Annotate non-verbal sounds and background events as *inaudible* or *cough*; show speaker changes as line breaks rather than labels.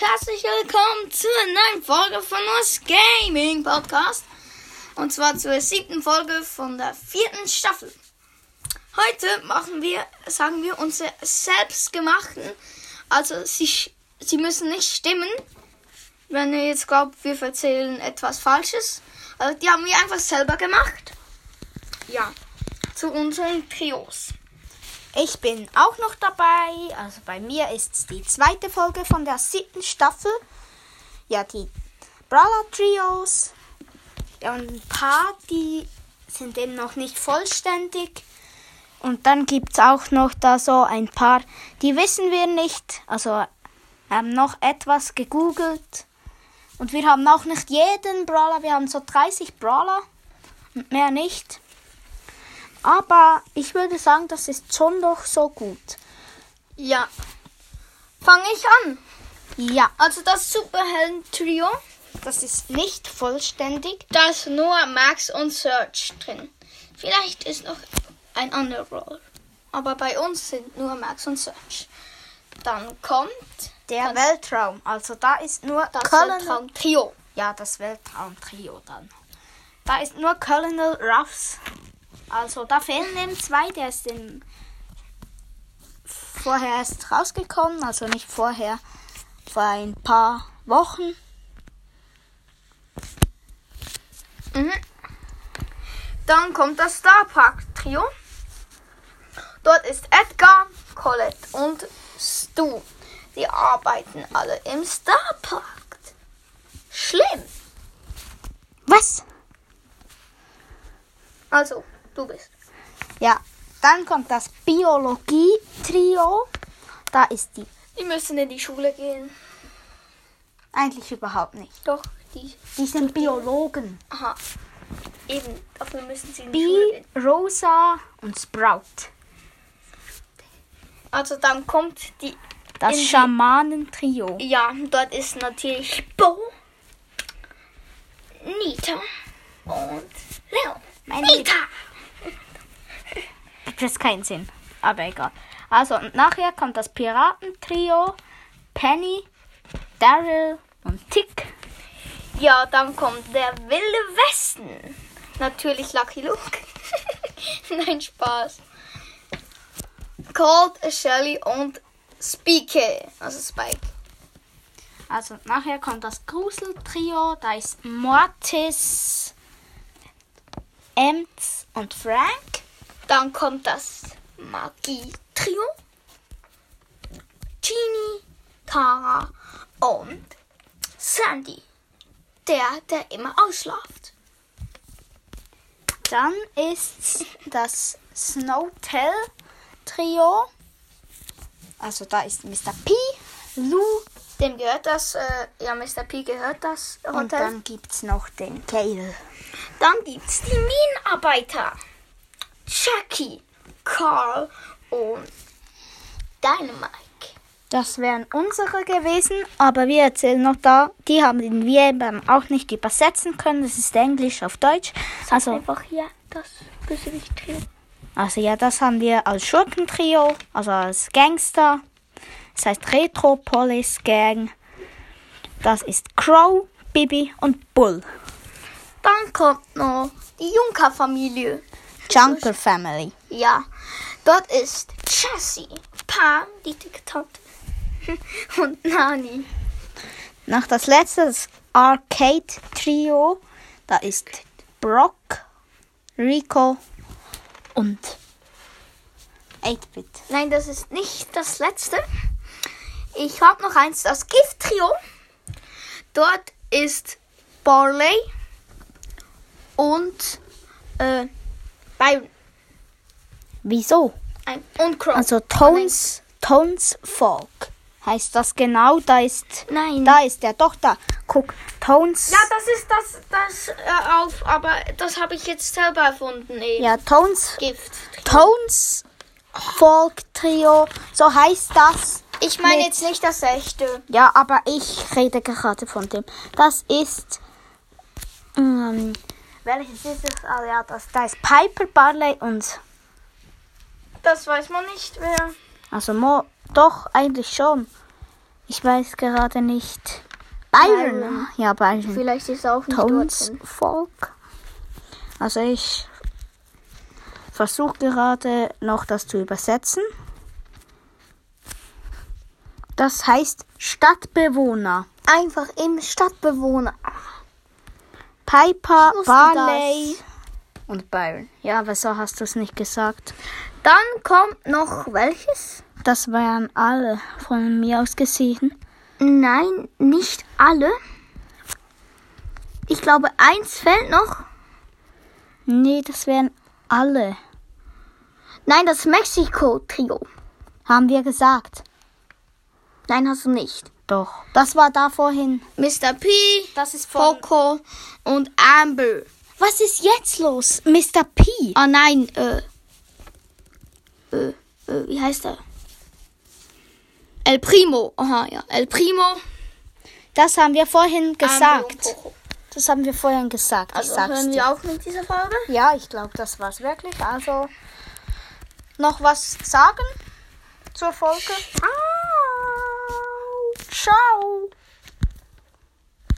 herzlich willkommen zur neuen Folge von uns Gaming Podcast. Und zwar zur siebten Folge von der vierten Staffel. Heute machen wir, sagen wir, unsere selbstgemachten. Also sie, sie müssen nicht stimmen. Wenn ihr jetzt glaubt, wir erzählen etwas Falsches. Also die haben wir einfach selber gemacht. Ja, zu unseren Trios.
Ich bin auch noch dabei. Also bei mir ist es die zweite Folge von der siebten Staffel. Ja, die Brawler Trios. Und ein paar, die sind eben noch nicht vollständig. Und dann gibt es auch noch da so ein paar, die wissen wir nicht. Also haben noch etwas gegoogelt. Und wir haben auch nicht jeden Brawler. Wir haben so 30 Brawler mehr nicht. Aber ich würde sagen, das ist schon doch so gut.
Ja. Fange ich an.
Ja,
Also das Superhelden-Trio,
das ist nicht vollständig.
da ist nur Max und Search drin. Vielleicht ist noch ein anderer Brawler. Aber bei uns sind nur Max und Search. Dann kommt
Der Weltraum. Also da ist nur
das
Colonel.
Weltraum-Trio.
Ja, das Weltraum-Trio dann. Da ist nur Colonel Ruffs. Also da fehlen eben zwei. Der ist in vorher erst rausgekommen. Also nicht vorher, vor ein paar Wochen.
Mhm. Dann kommt das Star Park Trio. Dort ist Edgar, Colette und Stu. Die arbeiten alle im Star Park. Schlimm.
Was?
Also, du bist.
Ja, dann kommt das Biologie-Trio. Da ist die
Die müssen in die Schule gehen.
eigentlich überhaupt nicht.
Doch, die.
Die sind Biologen.
Aha. Eben, dafür müssen sie in die Schule
Bee,
gehen.
Rosa und Sprout.
Also dann kommt die.
Das Schamanentrio.
Ja, dort ist natürlich Bo, Nita und Leo.
Mein
Nita!
Es keinen Sinn. Aber egal. Also, und nachher kommt das Piratentrio. Penny, Daryl und Tick.
Ja, dann kommt der Wilde Westen. Natürlich Lucky Luke. *laughs* Nein, Spaß. Cold, Shelly und Spike. Also Spike.
Also, nachher kommt das Gruseltrio. Da ist Mortis, Ems und Frank.
Dann kommt das Magie-Trio. Genie, Tara und Sandy. Der, der immer ausschlaft.
Dann ist das Snowtail-Trio. Also, da ist Mr. P, Lou
Dem gehört das, äh, ja, Mr. P gehört das Hotel.
und dann gibt es noch den Gale.
Dann gibt's die Minenarbeiter. Jackie, Carl und Dynamite.
Das wären unsere gewesen, aber wir erzählen noch da, die haben wir eben auch nicht übersetzen können. Das ist Englisch auf Deutsch. Also,
Einfach hier das Bösewicht-Trio.
also ja, das haben wir als Schurkentrio, also als Gangster. Das heißt Retro Police Gang. Das ist Crow, Bibi und Bull.
Dann kommt noch die Junker-Familie.
Junker Family.
Ja, dort ist Jessie, Pam, die Tante *laughs* und Nani.
Noch das letzte, das Arcade Trio. Da ist Brock, Rico und 8-Bit.
Nein, das ist nicht das letzte. Ich habe noch eins, das Gift-Trio. Dort ist Barley und äh, Byron.
Wieso?
Ein, und Crow.
Also Tones, Tones Folk heißt das genau. Da ist,
Nein.
da ist der doch da. Guck, Tones.
Ja, das ist das, das äh, auf, aber das habe ich jetzt selber erfunden. Eben.
Ja, Tones,
Gift.
Tones Folk Trio. So heißt das.
Ich meine jetzt nicht das echte.
Ja, aber ich rede gerade von dem. Das ist. Ähm, welches ist es? Ah ja, das, da ist Piper, Barley und.
Das weiß man nicht, wer.
Also, Mo, doch, eigentlich schon. Ich weiß gerade nicht. Byron.
Byron.
Ja, Byron.
Vielleicht ist er auch nicht
Tones. Volk. Also ich versuche gerade noch das zu übersetzen. Das heißt Stadtbewohner.
Einfach im Stadtbewohner.
Piper, Barley und Byron. Ja, aber so hast du es nicht gesagt.
Dann kommt noch welches?
Das wären alle von mir aus gesehen.
Nein, nicht alle. Ich glaube, eins fällt noch.
Nee, das wären alle.
Nein, das Mexiko-Trio.
Haben wir gesagt.
Nein, hast du nicht.
Doch. Das war da vorhin.
Mr. P,
Das ist
Foco und Amber.
Was ist jetzt los? Mr. P.
Ah nein, äh, äh, äh, wie heißt er? El Primo. Aha, ja. El Primo.
Das haben wir vorhin gesagt. Das haben wir vorhin gesagt.
Also hören wir auf mit dieser Folge.
Ja, ich glaube, das war's wirklich. Also noch was sagen zur Folge? 烧。